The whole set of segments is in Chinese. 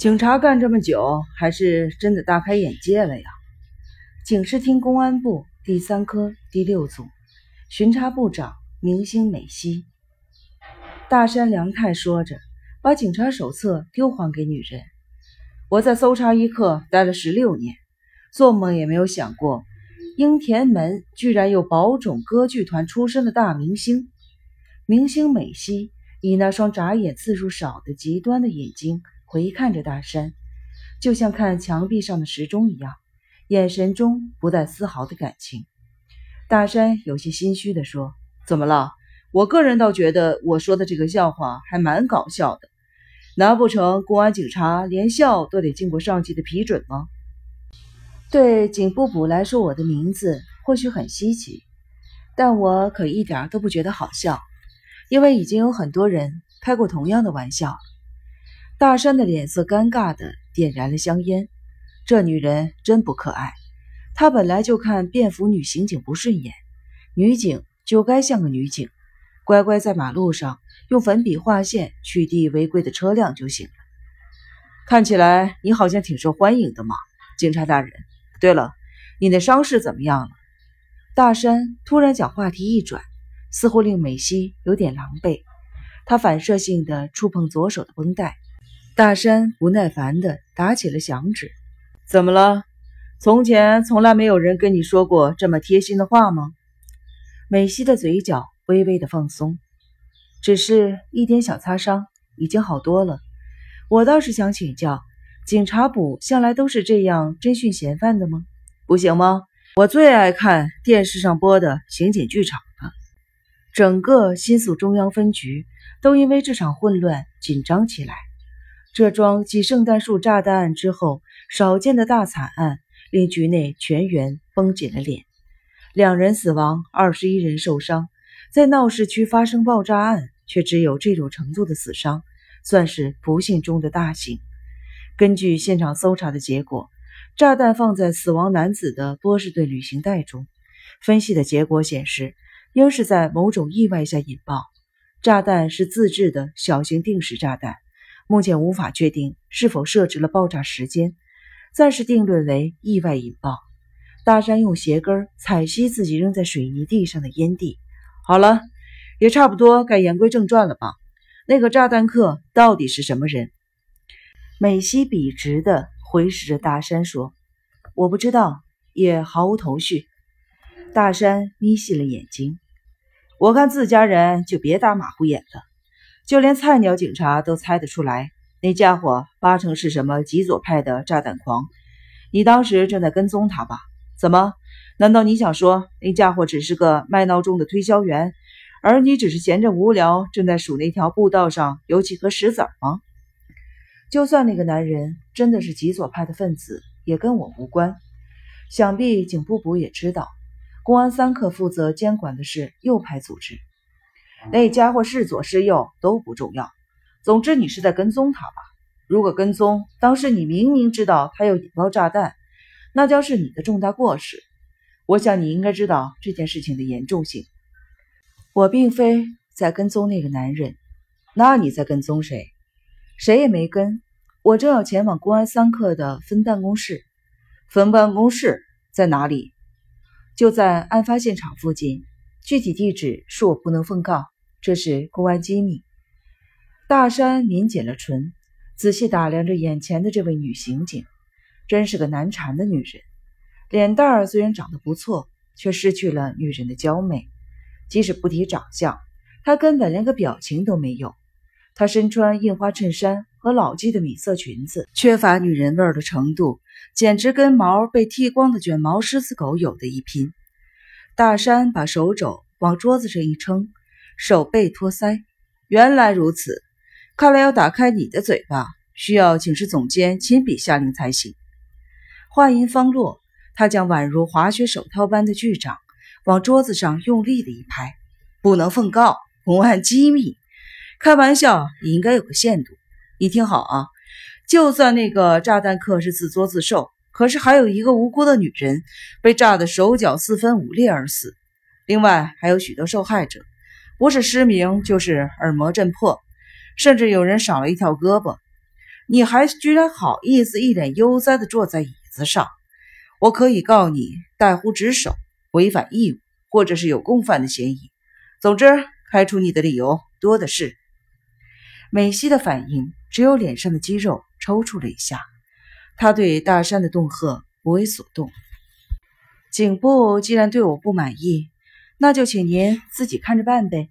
警察干这么久，还是真的大开眼界了呀！警视厅公安部第三科第六组巡查部长明星美希。大山良太说着，把警察手册丢还给女人。我在搜查一课待了十六年，做梦也没有想过，英田门居然有宝冢歌剧团出身的大明星。明星美希以那双眨眼次数少的极端的眼睛。回看着大山，就像看墙壁上的时钟一样，眼神中不带丝毫的感情。大山有些心虚地说：“怎么了？我个人倒觉得我说的这个笑话还蛮搞笑的。难不成公安警察连笑都得经过上级的批准吗？”对警部部来说，我的名字或许很稀奇，但我可一点都不觉得好笑，因为已经有很多人开过同样的玩笑。大山的脸色尴尬的点燃了香烟。这女人真不可爱。他本来就看便服女刑警不顺眼，女警就该像个女警，乖乖在马路上用粉笔画线取缔违规的车辆就行了。看起来你好像挺受欢迎的嘛，警察大人。对了，你的伤势怎么样了？大山突然将话题一转，似乎令美希有点狼狈。他反射性的触碰左手的绷带。大山不耐烦地打起了响指：“怎么了？从前从来没有人跟你说过这么贴心的话吗？”美希的嘴角微微的放松：“只是一点小擦伤，已经好多了。我倒是想请教，警察部向来都是这样侦讯嫌犯的吗？不行吗？我最爱看电视上播的刑警剧场了。整个新宿中央分局都因为这场混乱紧张起来。”这桩继圣诞树炸弹案之后少见的大惨案，令局内全员绷紧了脸。两人死亡，二十一人受伤，在闹市区发生爆炸案，却只有这种程度的死伤，算是不幸中的大幸。根据现场搜查的结果，炸弹放在死亡男子的波士顿旅行袋中，分析的结果显示，应是在某种意外下引爆。炸弹是自制的小型定时炸弹。目前无法确定是否设置了爆炸时间，暂时定论为意外引爆。大山用鞋跟踩熄自己扔在水泥地上的烟蒂。好了，也差不多该言归正传了吧？那个炸弹客到底是什么人？美西笔直的回视着大山说：“我不知道，也毫无头绪。”大山眯细了眼睛：“我看自家人就别打马虎眼了。”就连菜鸟警察都猜得出来，那家伙八成是什么极左派的炸弹狂。你当时正在跟踪他吧？怎么？难道你想说那家伙只是个卖闹钟的推销员，而你只是闲着无聊，正在数那条步道上有几颗石子吗？就算那个男人真的是极左派的分子，也跟我无关。想必警部部也知道，公安三课负责监管的是右派组织。那家伙是左是右都不重要，总之你是在跟踪他吧？如果跟踪，当时你明明知道他要引爆炸弹，那将是你的重大过失。我想你应该知道这件事情的严重性。我并非在跟踪那个男人，那你在跟踪谁？谁也没跟。我正要前往公安三课的分办公室。分办公室在哪里？就在案发现场附近。具体地址恕我不能奉告，这是公安机密。大山抿紧了唇，仔细打量着眼前的这位女刑警，真是个难缠的女人。脸蛋儿虽然长得不错，却失去了女人的娇媚。即使不提长相，她根本连个表情都没有。她身穿印花衬衫和老季的米色裙子，缺乏女人味的程度，简直跟毛被剃光的卷毛狮子狗有的一拼。大山把手肘往桌子上一撑，手背托腮。原来如此，看来要打开你的嘴巴，需要警视总监亲笔下令才行。话音方落，他将宛如滑雪手套般的巨掌往桌子上用力的一拍：“不能奉告，公安机密。开玩笑也应该有个限度。你听好啊，就算那个炸弹客是自作自受。”可是还有一个无辜的女人被炸得手脚四分五裂而死，另外还有许多受害者，不是失明就是耳膜震破，甚至有人少了一条胳膊。你还居然好意思一脸悠哉的坐在椅子上？我可以告你怠忽职守、违反义务，或者是有共犯的嫌疑。总之，开除你的理由多的是。美西的反应只有脸上的肌肉抽搐了一下，他对大山的恫吓不为所动。警部既然对我不满意，那就请您自己看着办呗。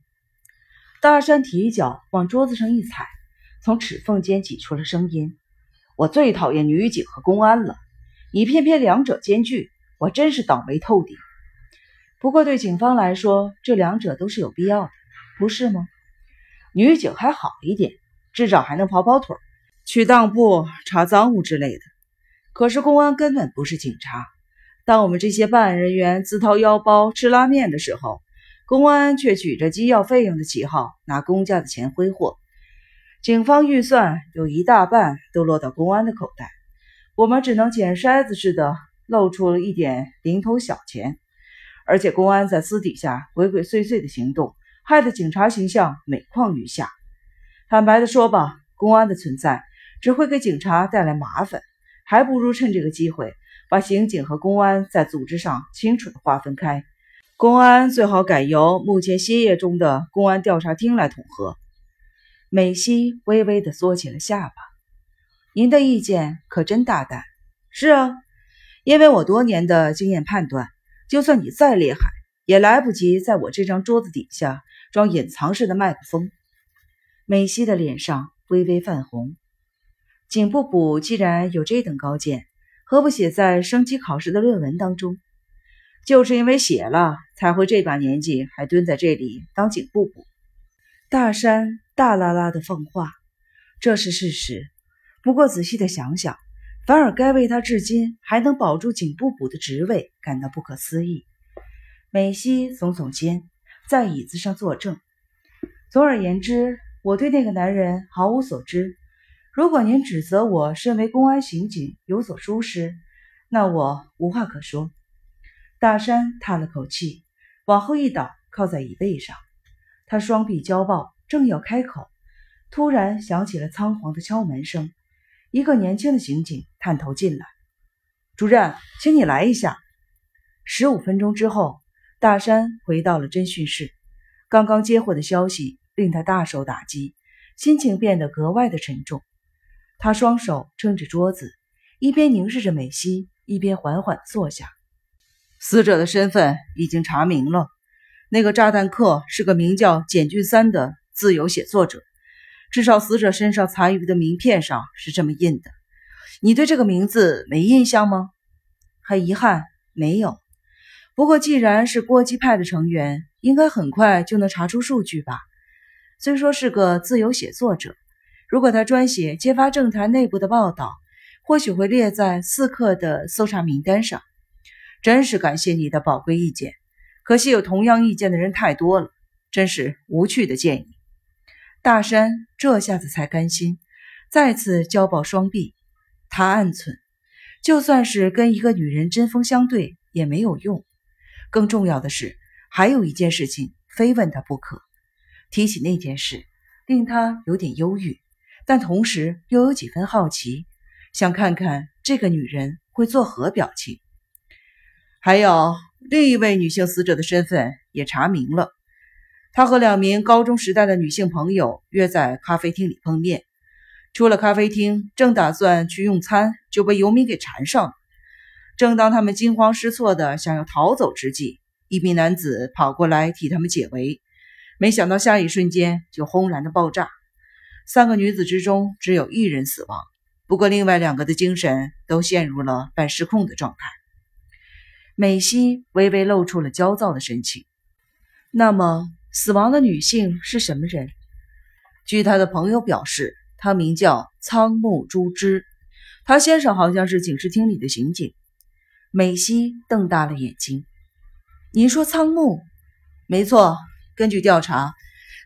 大山提脚往桌子上一踩，从齿缝间挤出了声音：“我最讨厌女警和公安了，你偏偏两者兼具，我真是倒霉透顶。不过对警方来说，这两者都是有必要的，不是吗？”女警还好一点，至少还能跑跑腿，去当铺查赃物之类的。可是公安根本不是警察。当我们这些办案人员自掏腰包吃拉面的时候，公安却举着机要费用的旗号拿公家的钱挥霍。警方预算有一大半都落到公安的口袋，我们只能捡筛子似的露出了一点零头小钱。而且公安在私底下鬼鬼祟祟的行动。害得警察形象每况愈下。坦白的说吧，公安的存在只会给警察带来麻烦，还不如趁这个机会把刑警和公安在组织上清楚的划分开。公安最好改由目前歇业中的公安调查厅来统合。美西微微的缩起了下巴。您的意见可真大胆。是啊，因为我多年的经验判断，就算你再厉害，也来不及在我这张桌子底下。装隐藏式的麦克风，美西的脸上微微泛红。警部补既然有这等高见，何不写在升级考试的论文当中？就是因为写了，才会这把年纪还蹲在这里当警部补。大山大拉拉的放话，这是事实。不过仔细的想想，反而该为他至今还能保住警部补的职位感到不可思议。美西耸耸肩。在椅子上作证。总而言之，我对那个男人毫无所知。如果您指责我身为公安刑警有所疏失，那我无话可说。大山叹了口气，往后一倒，靠在椅背上。他双臂交抱，正要开口，突然响起了仓皇的敲门声。一个年轻的刑警探头进来：“主任，请你来一下。”十五分钟之后。大山回到了侦讯室，刚刚接获的消息令他大受打击，心情变得格外的沉重。他双手撑着桌子，一边凝视着美西，一边缓缓坐下。死者的身份已经查明了，那个炸弹客是个名叫简俊三的自由写作者，至少死者身上残余的名片上是这么印的。你对这个名字没印象吗？很遗憾，没有。不过，既然是郭基派的成员，应该很快就能查出数据吧。虽说是个自由写作者，如果他专写揭发政坛内部的报道，或许会列在四克的搜查名单上。真是感谢你的宝贵意见，可惜有同样意见的人太多了，真是无趣的建议。大山这下子才甘心，再次交抱双臂。他暗忖，就算是跟一个女人针锋相对，也没有用。更重要的是，还有一件事情非问他不可。提起那件事，令他有点忧郁，但同时又有几分好奇，想看看这个女人会作何表情。还有另一位女性死者的身份也查明了，她和两名高中时代的女性朋友约在咖啡厅里碰面，出了咖啡厅，正打算去用餐，就被游民给缠上了。正当他们惊慌失措的想要逃走之际，一名男子跑过来替他们解围，没想到下一瞬间就轰然的爆炸。三个女子之中只有一人死亡，不过另外两个的精神都陷入了半失控的状态。美西微微露出了焦躁的神情。那么，死亡的女性是什么人？据他的朋友表示，她名叫仓木朱枝，她先生好像是警视厅里的刑警。美西瞪大了眼睛：“您说仓木？没错，根据调查，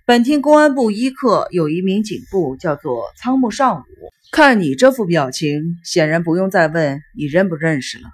本厅公安部一课有一名警部叫做仓木尚武。看你这副表情，显然不用再问你认不认识了。”